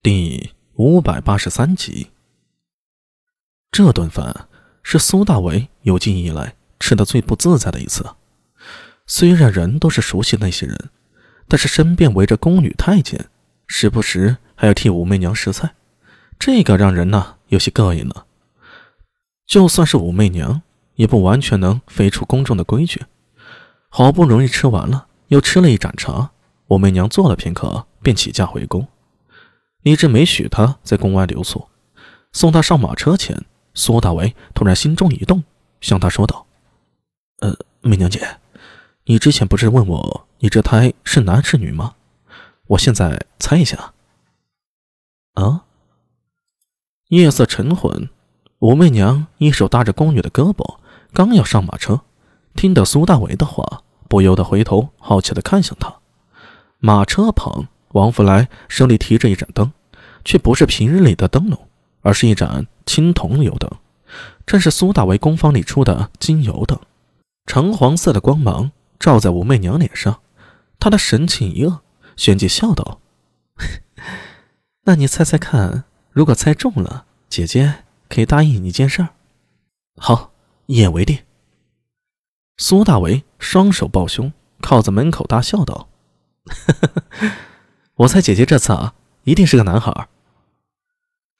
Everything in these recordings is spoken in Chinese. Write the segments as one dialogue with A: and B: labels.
A: 第五百八十三集，这顿饭是苏大为有记忆以来吃的最不自在的一次。虽然人都是熟悉那些人，但是身边围着宫女太监，时不时还要替武媚娘试菜，这个让人呐有些膈应了。就算是武媚娘，也不完全能飞出宫中的规矩。好不容易吃完了，又吃了一盏茶，武媚娘坐了片刻，便起驾回宫。李治没许他在宫外留宿，送他上马车前，苏大为突然心中一动，向他说道：“呃，媚娘姐，你之前不是问我你这胎是男是女吗？我现在猜一下。”啊！夜色沉浑，武媚娘一手搭着宫女的胳膊，刚要上马车，听得苏大为的话，不由得回头好奇的看向他。马车旁，王福来手里提着一盏灯。却不是平日里的灯笼，而是一盏青铜油灯，正是苏大为工坊里出的金油灯，橙黄色的光芒照在武媚娘脸上，她的神情一愕，旋即笑道：“ 那你猜猜看，如果猜中了，姐姐可以答应你一件事儿。”“好，一言为定。”苏大为双手抱胸，靠在门口大笑道：“ 我猜姐姐这次啊，一定是个男孩。”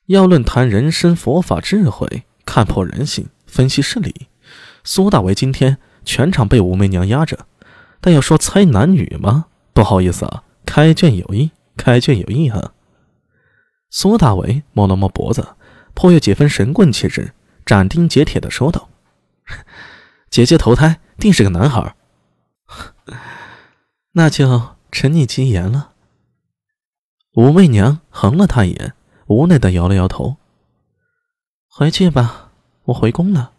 A: 要论谈人生佛法智慧，看破人性，分析事理，苏大为今天全场被武媚娘压着。但要说猜男女吗？不好意思啊，开卷有益，开卷有益啊。苏大为摸了摸脖子，颇有几分神棍气质，斩钉截铁的说道：“ 姐姐投胎定是个男孩，那就承你吉言了。”武媚娘横了他一眼。无奈的摇了摇头。回去吧，我回宫了。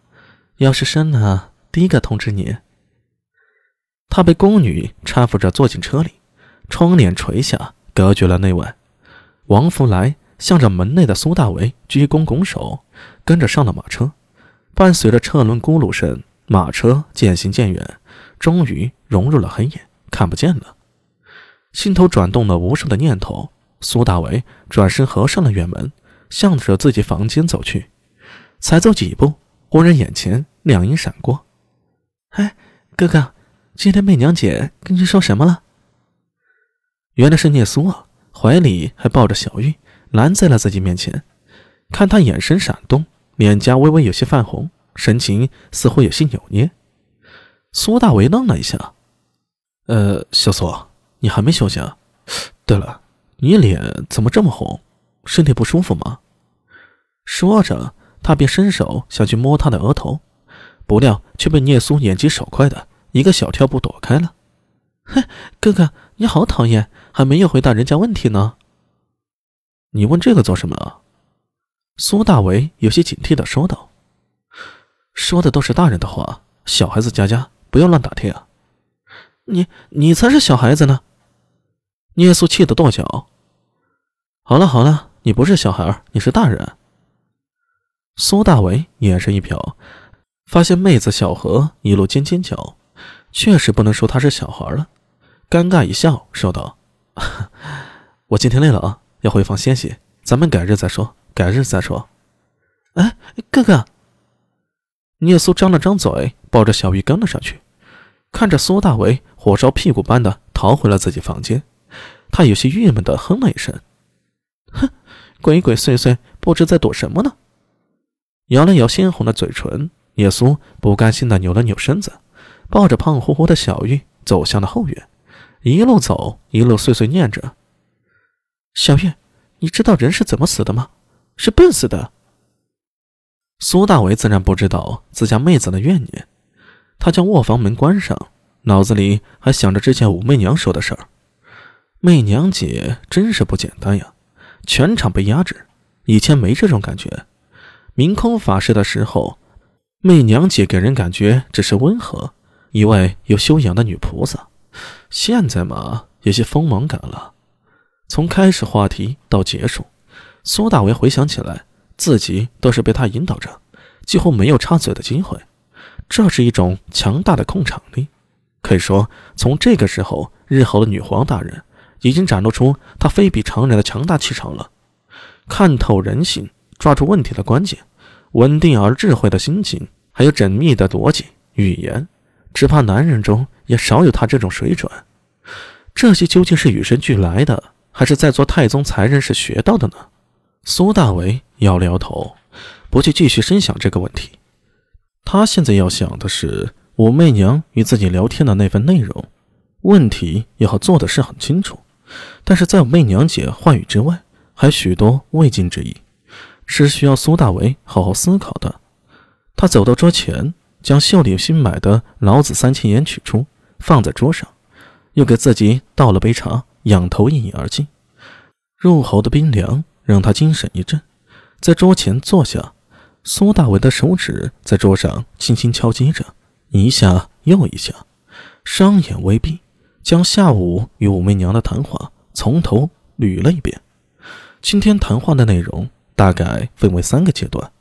A: 要是生了，第一个通知你。他被宫女搀扶着坐进车里，窗帘垂下，隔绝了内外。王福来向着门内的苏大为鞠躬拱手，跟着上了马车。伴随着车轮咕噜声，马车渐行渐远，终于融入了黑夜，看不见了。心头转动了无数的念头。苏大为转身合上了院门，向着自己房间走去。才走几步，忽然眼前亮影闪过。“哎，哥哥，今天媚娘姐跟你说什么了？”原来是聂苏啊，怀里还抱着小玉，拦在了自己面前。看他眼神闪动，脸颊微微有些泛红，神情似乎有些扭捏。苏大为愣了一下：“呃，小苏，你还没休息啊？对了。”你脸怎么这么红？身体不舒服吗？说着，他便伸手想去摸她的额头，不料却被聂苏眼疾手快的一个小跳步躲开了。哼，哥哥，你好讨厌，还没有回答人家问题呢。你问这个做什么？苏大为有些警惕的说道：“说的都是大人的话，小孩子家家不要乱打听啊。”你你才是小孩子呢！聂苏气得跺脚。好了好了，你不是小孩，你是大人。苏大为眼神一瞟，发现妹子小何一路尖尖角，确实不能说她是小孩了。尴尬一笑，说道：“ 我今天累了啊，要回房歇息，咱们改日再说，改日再说。”哎，哥哥。聂苏张了张嘴，抱着小玉跟了上去，看着苏大为火烧屁股般的逃回了自己房间，他有些郁闷的哼了一声。哼，鬼鬼祟祟，不知在躲什么呢。摇了摇鲜红的嘴唇，叶苏不甘心的扭了扭身子，抱着胖乎乎的小玉走向了后院，一路走一路碎碎念着：“小玉，你知道人是怎么死的吗？是笨死的。”苏大为自然不知道自家妹子的怨念，他将卧房门关上，脑子里还想着之前武媚娘说的事儿。媚娘姐真是不简单呀。全场被压制，以前没这种感觉。明空法师的时候，媚娘姐给人感觉只是温和，一位有修养的女菩萨。现在嘛，有些锋芒感了。从开始话题到结束，苏大为回想起来，自己都是被他引导着，几乎没有插嘴的机会。这是一种强大的控场力，可以说，从这个时候，日后的女皇大人。已经展露出他非比常人的强大气场了。看透人性，抓住问题的关键，稳定而智慧的心情，还有缜密的逻辑语言，只怕男人中也少有他这种水准。这些究竟是与生俱来的，还是在做太宗才人时学到的呢？苏大为摇了摇头，不去继续深想这个问题。他现在要想的是武媚娘与自己聊天的那份内容，问题也好做的是很清楚。但是在媚娘姐话语之外，还许多未尽之意，是需要苏大为好好思考的。他走到桌前，将秀丽新买的老子三千言取出，放在桌上，又给自己倒了杯茶，仰头一饮而尽。入喉的冰凉让他精神一振，在桌前坐下。苏大为的手指在桌上轻轻敲击着，一下又一下，双眼微闭。将下午与武媚娘的谈话从头捋了一遍。今天谈话的内容大概分为三个阶段：